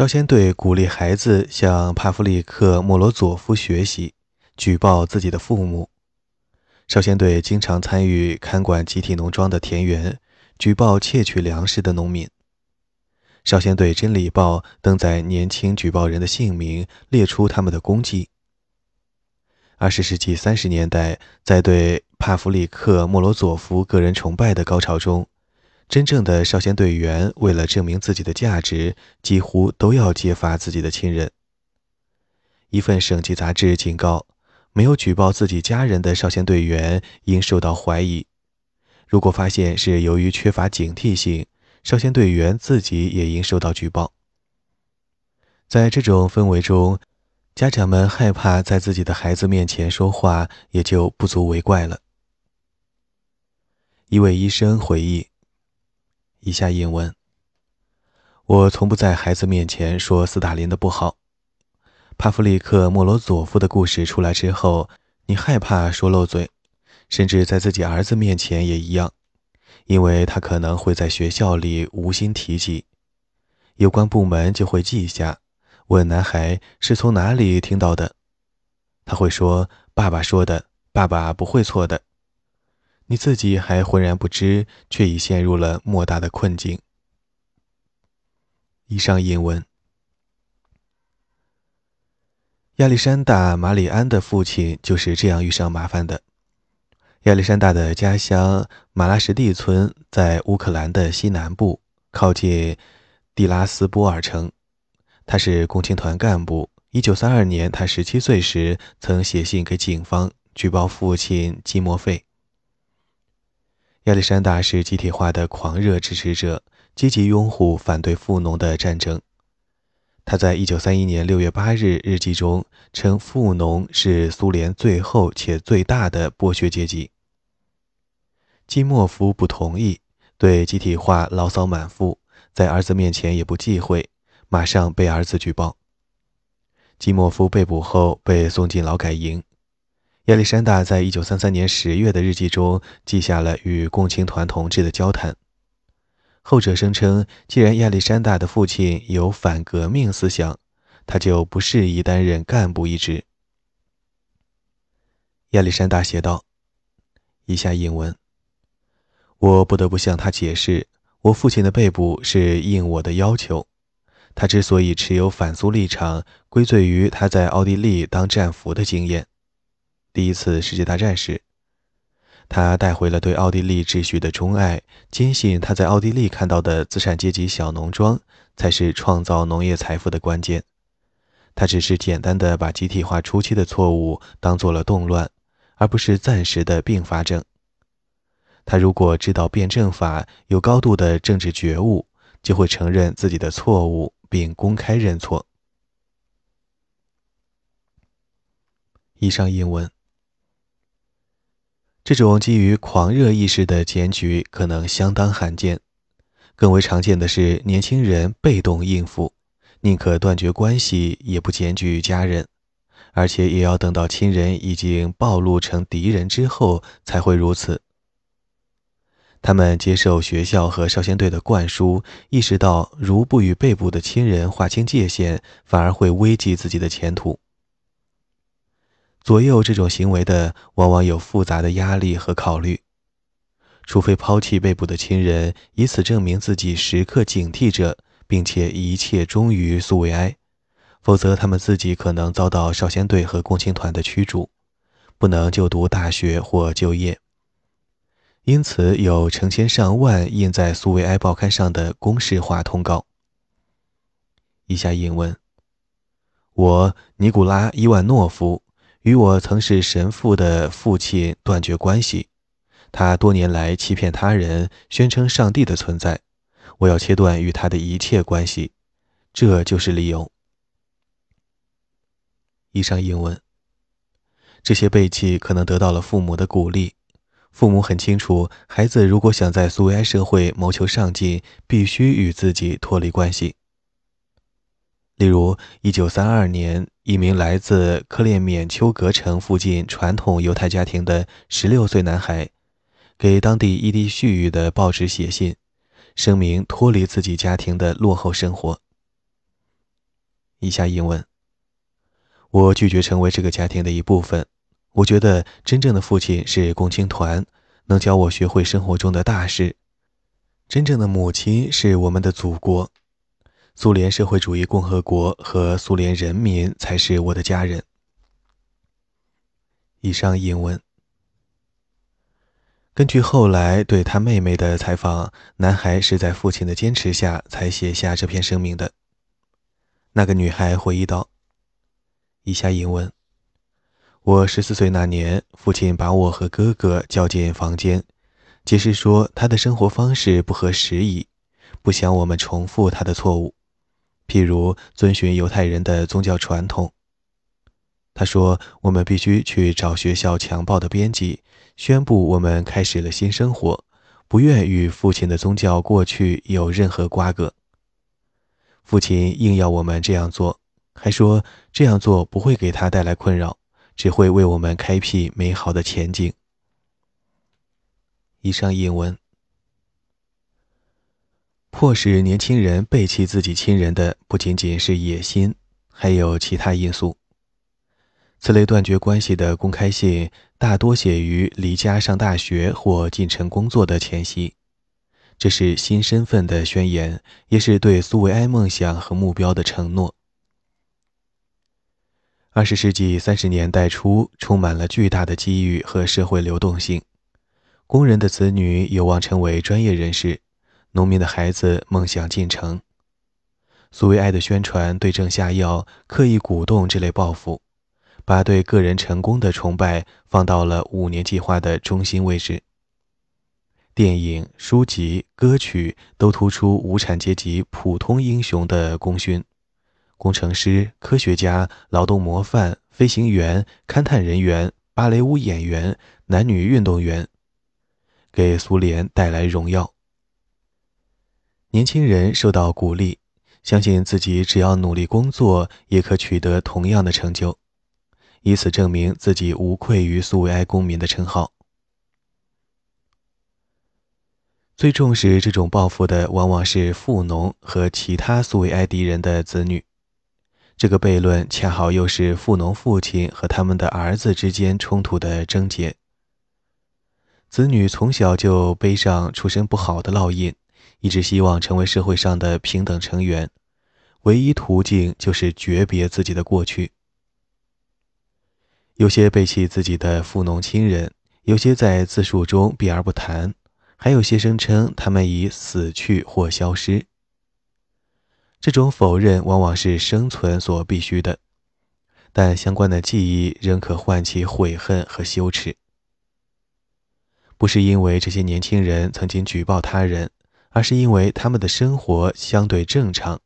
少先队鼓励孩子向帕夫利克·莫罗佐夫学习，举报自己的父母。少先队经常参与看管集体农庄的田园，举报窃取粮食的农民。少先队《真理报》登载年轻举报人的姓名，列出他们的功绩。二十世纪三十年代，在对帕夫利克·莫罗佐夫个人崇拜的高潮中，真正的少先队员为了证明自己的价值，几乎都要揭发自己的亲人。一份省级杂志警告。没有举报自己家人的少先队员应受到怀疑。如果发现是由于缺乏警惕性，少先队员自己也应受到举报。在这种氛围中，家长们害怕在自己的孩子面前说话，也就不足为怪了。一位医生回忆：“以下引文，我从不在孩子面前说斯大林的不好。”帕夫利克·莫罗佐夫的故事出来之后，你害怕说漏嘴，甚至在自己儿子面前也一样，因为他可能会在学校里无心提及，有关部门就会记下，问男孩是从哪里听到的，他会说：“爸爸说的，爸爸不会错的。”你自己还浑然不知，却已陷入了莫大的困境。以上引文。亚历山大·马里安的父亲就是这样遇上麻烦的。亚历山大的家乡马拉什蒂村在乌克兰的西南部，靠近蒂拉斯波尔城。他是共青团干部。1932年，他17岁时曾写信给警方举报父亲季莫费。亚历山大是集体化的狂热支持者，积极拥护反对富农的战争。他在一九三一年六月八日日记中称，富农是苏联最后且最大的剥削阶级。季莫夫不同意，对集体化牢骚满腹，在儿子面前也不忌讳，马上被儿子举报。季莫夫被捕后被送进劳改营。亚历山大在一九三三年十月的日记中记下了与共青团同志的交谈。后者声称，既然亚历山大的父亲有反革命思想，他就不适宜担任干部一职。亚历山大写道：“以下引文，我不得不向他解释，我父亲的被捕是应我的要求。他之所以持有反苏立场，归罪于他在奥地利当战俘的经验。第一次世界大战时。”他带回了对奥地利秩序的钟爱，坚信他在奥地利看到的资产阶级小农庄才是创造农业财富的关键。他只是简单的把集体化初期的错误当做了动乱，而不是暂时的并发症。他如果知道辩证法，有高度的政治觉悟，就会承认自己的错误并公开认错。以上英文。这种基于狂热意识的检举可能相当罕见，更为常见的是年轻人被动应付，宁可断绝关系也不检举家人，而且也要等到亲人已经暴露成敌人之后才会如此。他们接受学校和少先队的灌输，意识到如不与被捕的亲人划清界限，反而会危及自己的前途。左右这种行为的，往往有复杂的压力和考虑。除非抛弃被捕的亲人，以此证明自己时刻警惕着，并且一切忠于苏维埃，否则他们自己可能遭到少先队和共青团的驱逐，不能就读大学或就业。因此，有成千上万印在苏维埃报刊上的公式化通告。以下引文：我尼古拉伊万诺夫。与我曾是神父的父亲断绝关系，他多年来欺骗他人，宣称上帝的存在。我要切断与他的一切关系，这就是理由。以上英文。这些背弃可能得到了父母的鼓励，父母很清楚，孩子如果想在苏维埃社会谋求上进，必须与自己脱离关系。例如，1932年，一名来自克列缅丘格城附近传统犹太家庭的16岁男孩，给当地伊地絮语的报纸写信，声明脱离自己家庭的落后生活。以下英文：我拒绝成为这个家庭的一部分。我觉得真正的父亲是共青团，能教我学会生活中的大事。真正的母亲是我们的祖国，苏联社会主义共和国和苏联人民才是我的家人。以上引文。根据后来对他妹妹的采访，男孩是在父亲的坚持下才写下这篇声明的。那个女孩回忆道：“以下引文。”我十四岁那年，父亲把我和哥哥叫进房间，解释说他的生活方式不合时宜，不想我们重复他的错误，譬如遵循犹太人的宗教传统。他说：“我们必须去找学校强暴的编辑，宣布我们开始了新生活，不愿与父亲的宗教过去有任何瓜葛。”父亲硬要我们这样做，还说这样做不会给他带来困扰。只会为我们开辟美好的前景。以上引文。迫使年轻人背弃自己亲人的不仅仅是野心，还有其他因素。此类断绝关系的公开信大多写于离家上大学或进城工作的前夕，这是新身份的宣言，也是对苏维埃梦想和目标的承诺。二十世纪三十年代初，充满了巨大的机遇和社会流动性。工人的子女有望成为专业人士，农民的孩子梦想进城。苏维埃的宣传对症下药，刻意鼓动这类抱负，把对个人成功的崇拜放到了五年计划的中心位置。电影、书籍、歌曲都突出无产阶级普通英雄的功勋。工程师、科学家、劳动模范、飞行员、勘探人员、芭蕾舞演员、男女运动员，给苏联带来荣耀。年轻人受到鼓励，相信自己只要努力工作，也可取得同样的成就，以此证明自己无愧于苏维埃公民的称号。最重视这种抱负的，往往是富农和其他苏维埃敌人的子女。这个悖论恰好又是富农父亲和他们的儿子之间冲突的症结。子女从小就背上出身不好的烙印，一直希望成为社会上的平等成员，唯一途径就是诀别自己的过去。有些背弃自己的富农亲人，有些在自述中避而不谈，还有些声称他们已死去或消失。这种否认往往是生存所必须的，但相关的记忆仍可唤起悔恨和羞耻。不是因为这些年轻人曾经举报他人，而是因为他们的生活相对正常，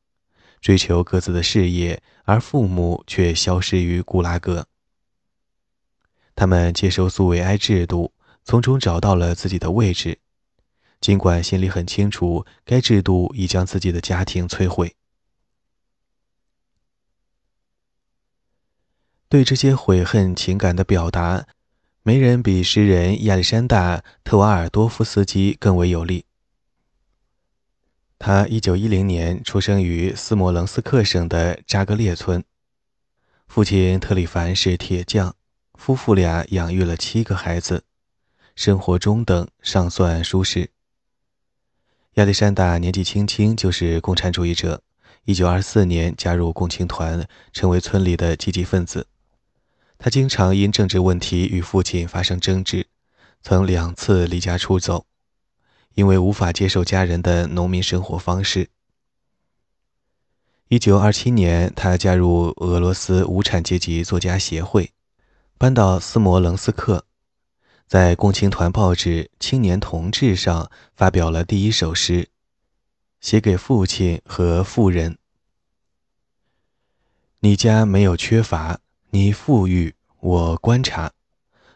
追求各自的事业，而父母却消失于古拉格。他们接受苏维埃制度，从中找到了自己的位置，尽管心里很清楚，该制度已将自己的家庭摧毁。对这些悔恨情感的表达，没人比诗人亚历山大·特瓦尔多夫斯基更为有力。他1910年出生于斯摩棱斯克省的扎格列村，父亲特里凡是铁匠，夫妇俩养育了七个孩子，生活中等，尚算舒适。亚历山大年纪轻轻就是共产主义者，1924年加入共青团，成为村里的积极分子。他经常因政治问题与父亲发生争执，曾两次离家出走，因为无法接受家人的农民生活方式。一九二七年，他加入俄罗斯无产阶级作家协会，搬到斯摩棱斯克，在共青团报纸《青年同志》上发表了第一首诗，写给父亲和妇人：“你家没有缺乏。”你富裕，我观察，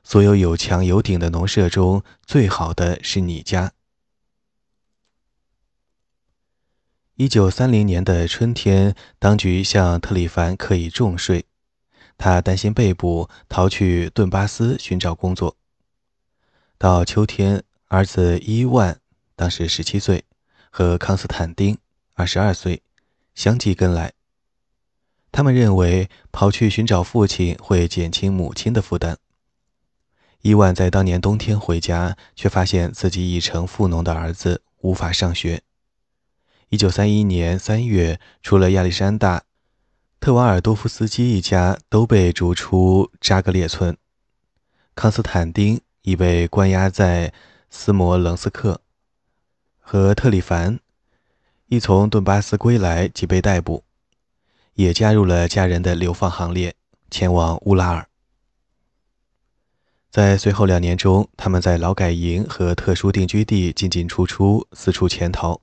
所有有墙有顶的农舍中，最好的是你家。一九三零年的春天，当局向特里凡课以重税，他担心被捕，逃去顿巴斯寻找工作。到秋天，儿子伊万当时十七岁，和康斯坦丁二十二岁相继跟来。他们认为跑去寻找父亲会减轻母亲的负担。伊万在当年冬天回家，却发现自己已成富农的儿子无法上学。一九三一年三月，除了亚历山大·特瓦尔多夫斯基一家都被逐出扎格列村，康斯坦丁已被关押在斯摩棱斯克，和特里凡一从顿巴斯归来即被逮捕，也加入了家人的流放行列，前往乌拉尔。在随后两年中，他们在劳改营和特殊定居地进进出出，四处潜逃。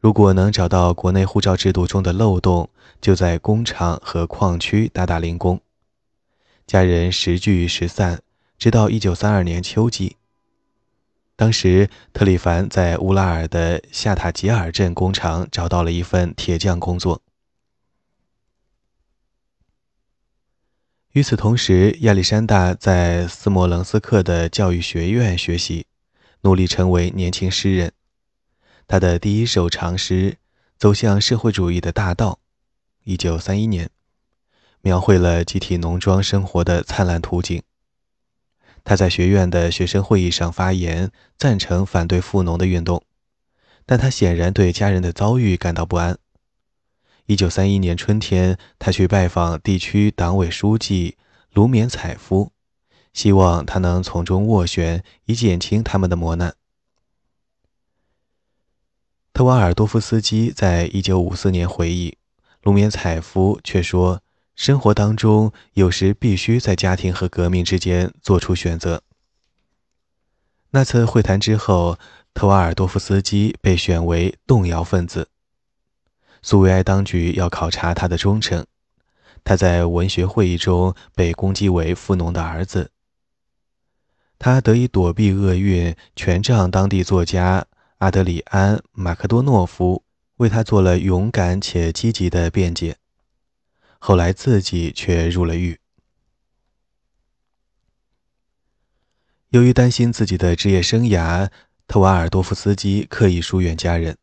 如果能找到国内护照制度中的漏洞，就在工厂和矿区打打零工。家人时聚时散，直到1932年秋季。当时，特里凡在乌拉尔的夏塔吉尔镇工厂找到了一份铁匠工作。与此同时，亚历山大在斯摩棱斯克的教育学院学习，努力成为年轻诗人。他的第一首长诗《走向社会主义的大道》（1931 年）描绘了集体农庄生活的灿烂图景。他在学院的学生会议上发言，赞成反对富农的运动，但他显然对家人的遭遇感到不安。一九三一年春天，他去拜访地区党委书记卢缅采夫，希望他能从中斡旋，以减轻他们的磨难。特瓦尔多夫斯基在一九五四年回忆，卢缅采夫却说：“生活当中有时必须在家庭和革命之间做出选择。”那次会谈之后，特瓦尔多夫斯基被选为动摇分子。苏维埃当局要考察他的忠诚。他在文学会议中被攻击为富农的儿子。他得以躲避厄运，权杖当地作家阿德里安·马克多诺夫为他做了勇敢且积极的辩解。后来自己却入了狱。由于担心自己的职业生涯，特瓦尔多夫斯基刻意疏远家人。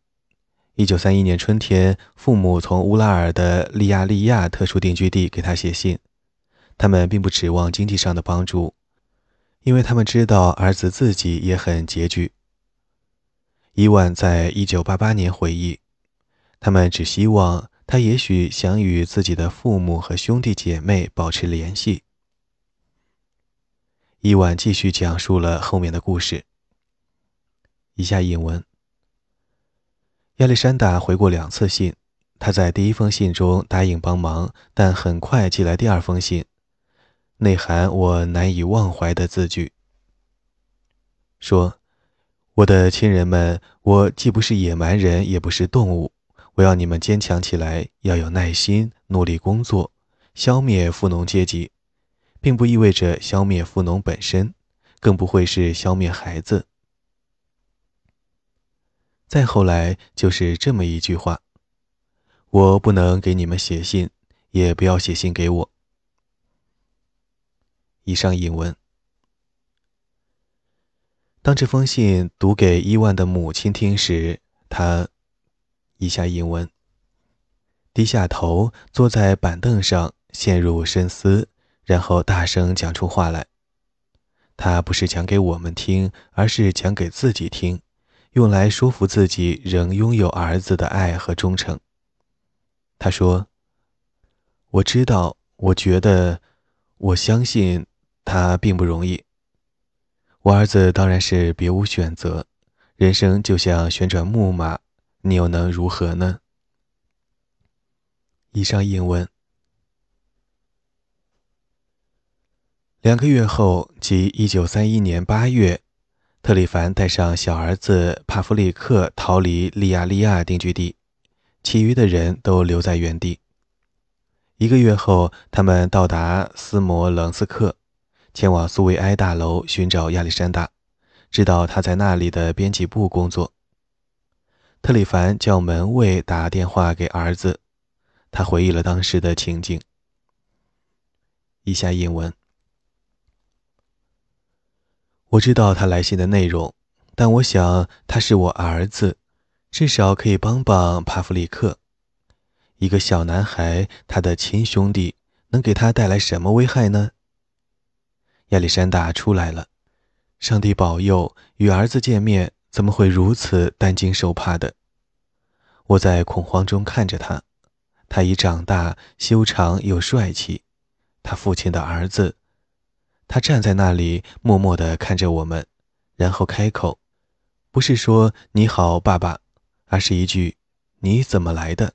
一九三一年春天，父母从乌拉尔的利亚利亚特殊定居地给他写信，他们并不指望经济上的帮助，因为他们知道儿子自己也很拮据。伊万在一九八八年回忆，他们只希望他也许想与自己的父母和兄弟姐妹保持联系。伊万继续讲述了后面的故事。以下引文。亚历山大回过两次信，他在第一封信中答应帮忙，但很快寄来第二封信，内含我难以忘怀的字句，说：“我的亲人们，我既不是野蛮人，也不是动物，我要你们坚强起来，要有耐心，努力工作，消灭富农阶级，并不意味着消灭富农本身，更不会是消灭孩子。”再后来就是这么一句话：“我不能给你们写信，也不要写信给我。”以上引文。当这封信读给伊万的母亲听时，他一下英文低下头，坐在板凳上，陷入深思，然后大声讲出话来。他不是讲给我们听，而是讲给自己听。用来说服自己仍拥有儿子的爱和忠诚。他说：“我知道，我觉得，我相信他并不容易。我儿子当然是别无选择。人生就像旋转木马，你又能如何呢？”以上英文。两个月后，即一九三一年八月。特里凡带上小儿子帕夫利克逃离利亚利亚定居地，其余的人都留在原地。一个月后，他们到达斯摩棱斯克，前往苏维埃大楼寻找亚历山大，知道他在那里的编辑部工作。特里凡叫门卫打电话给儿子，他回忆了当时的情景。以下引文。我知道他来信的内容，但我想他是我儿子，至少可以帮帮帕夫里克。一个小男孩，他的亲兄弟能给他带来什么危害呢？亚历山大出来了，上帝保佑，与儿子见面怎么会如此担惊受怕的？我在恐慌中看着他，他已长大，修长又帅气，他父亲的儿子。他站在那里，默默地看着我们，然后开口，不是说“你好，爸爸”，而是一句“你怎么来的？”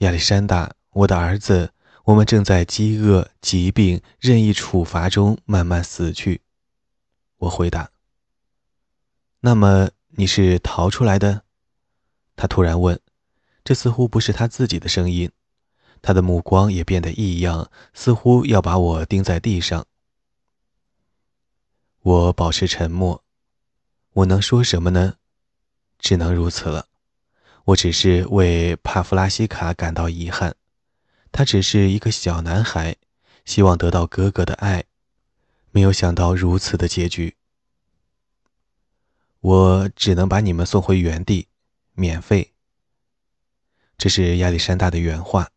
亚历山大，我的儿子，我们正在饥饿、疾病、任意处罚中慢慢死去。我回答。那么你是逃出来的？他突然问，这似乎不是他自己的声音，他的目光也变得异样，似乎要把我钉在地上。我保持沉默，我能说什么呢？只能如此了。我只是为帕夫拉西卡感到遗憾，他只是一个小男孩，希望得到哥哥的爱，没有想到如此的结局。我只能把你们送回原地。免费。这是亚历山大的原话。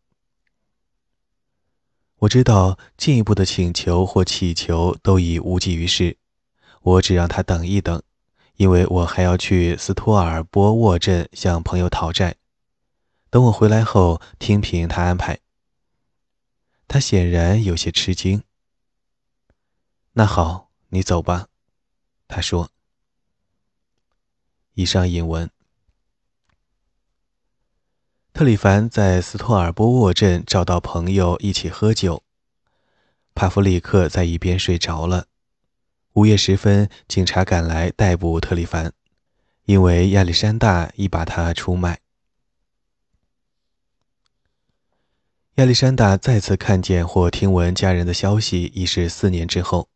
我知道进一步的请求或乞求都已无济于事，我只让他等一等，因为我还要去斯托尔波沃镇向朋友讨债。等我回来后，听凭他安排。他显然有些吃惊。那好，你走吧，他说。以上引文。特里凡在斯托尔波沃镇找到朋友一起喝酒。帕夫里克在一边睡着了。午夜时分，警察赶来逮捕特里凡，因为亚历山大已把他出卖。亚历山大再次看见或听闻家人的消息已是四年之后。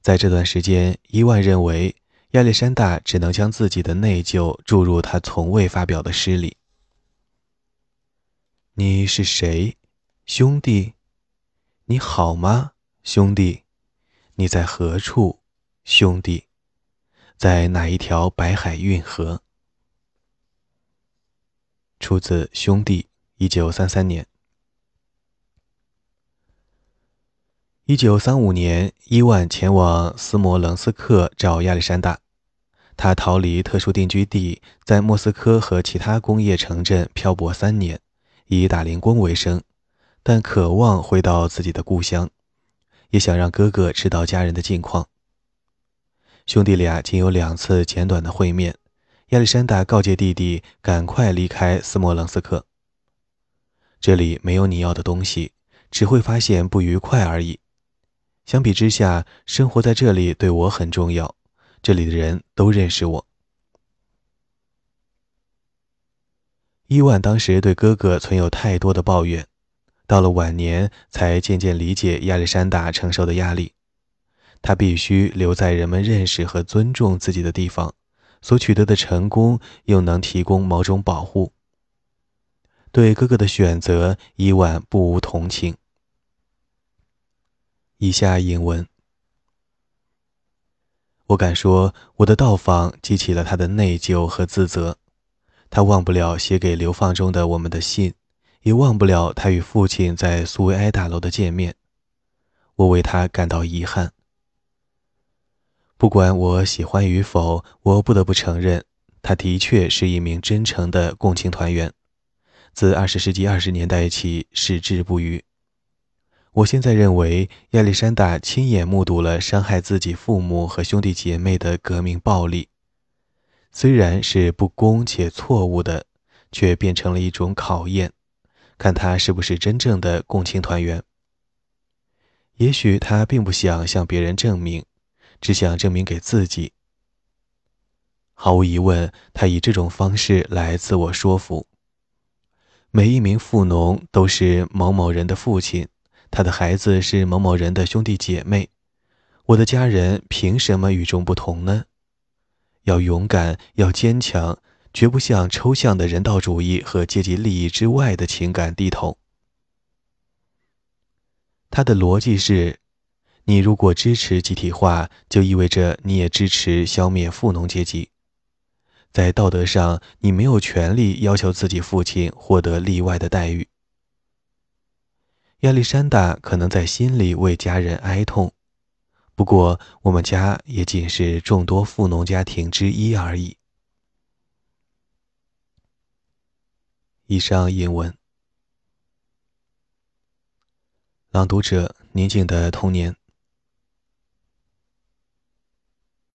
在这段时间，伊万认为亚历山大只能将自己的内疚注入他从未发表的诗里。你是谁，兄弟？你好吗，兄弟？你在何处，兄弟？在哪一条白海运河？出自《兄弟》，一九三三年。一九三五年，伊万前往斯摩棱斯克找亚历山大。他逃离特殊定居地，在莫斯科和其他工业城镇漂泊三年。以打零工为生，但渴望回到自己的故乡，也想让哥哥知道家人的近况。兄弟俩仅有两次简短的会面。亚历山大告诫弟弟赶快离开斯摩棱斯克，这里没有你要的东西，只会发现不愉快而已。相比之下，生活在这里对我很重要，这里的人都认识我。伊万当时对哥哥存有太多的抱怨，到了晚年才渐渐理解亚历山大承受的压力。他必须留在人们认识和尊重自己的地方，所取得的成功又能提供某种保护。对哥哥的选择，伊万不无同情。以下引文，我敢说，我的到访激起了他的内疚和自责。他忘不了写给流放中的我们的信，也忘不了他与父亲在苏维埃大楼的见面。我为他感到遗憾。不管我喜欢与否，我不得不承认，他的确是一名真诚的共青团员，自二十世纪二十年代起矢志不渝。我现在认为，亚历山大亲眼目睹了伤害自己父母和兄弟姐妹的革命暴力。虽然是不公且错误的，却变成了一种考验，看他是不是真正的共青团员。也许他并不想向别人证明，只想证明给自己。毫无疑问，他以这种方式来自我说服。每一名富农都是某某人的父亲，他的孩子是某某人的兄弟姐妹。我的家人凭什么与众不同呢？要勇敢，要坚强，绝不向抽象的人道主义和阶级利益之外的情感低头。他的逻辑是：你如果支持集体化，就意味着你也支持消灭富农阶级。在道德上，你没有权利要求自己父亲获得例外的待遇。亚历山大可能在心里为家人哀痛，不过我们家也仅是众多富农家庭之一而已。以上引文。朗读者：宁静的童年。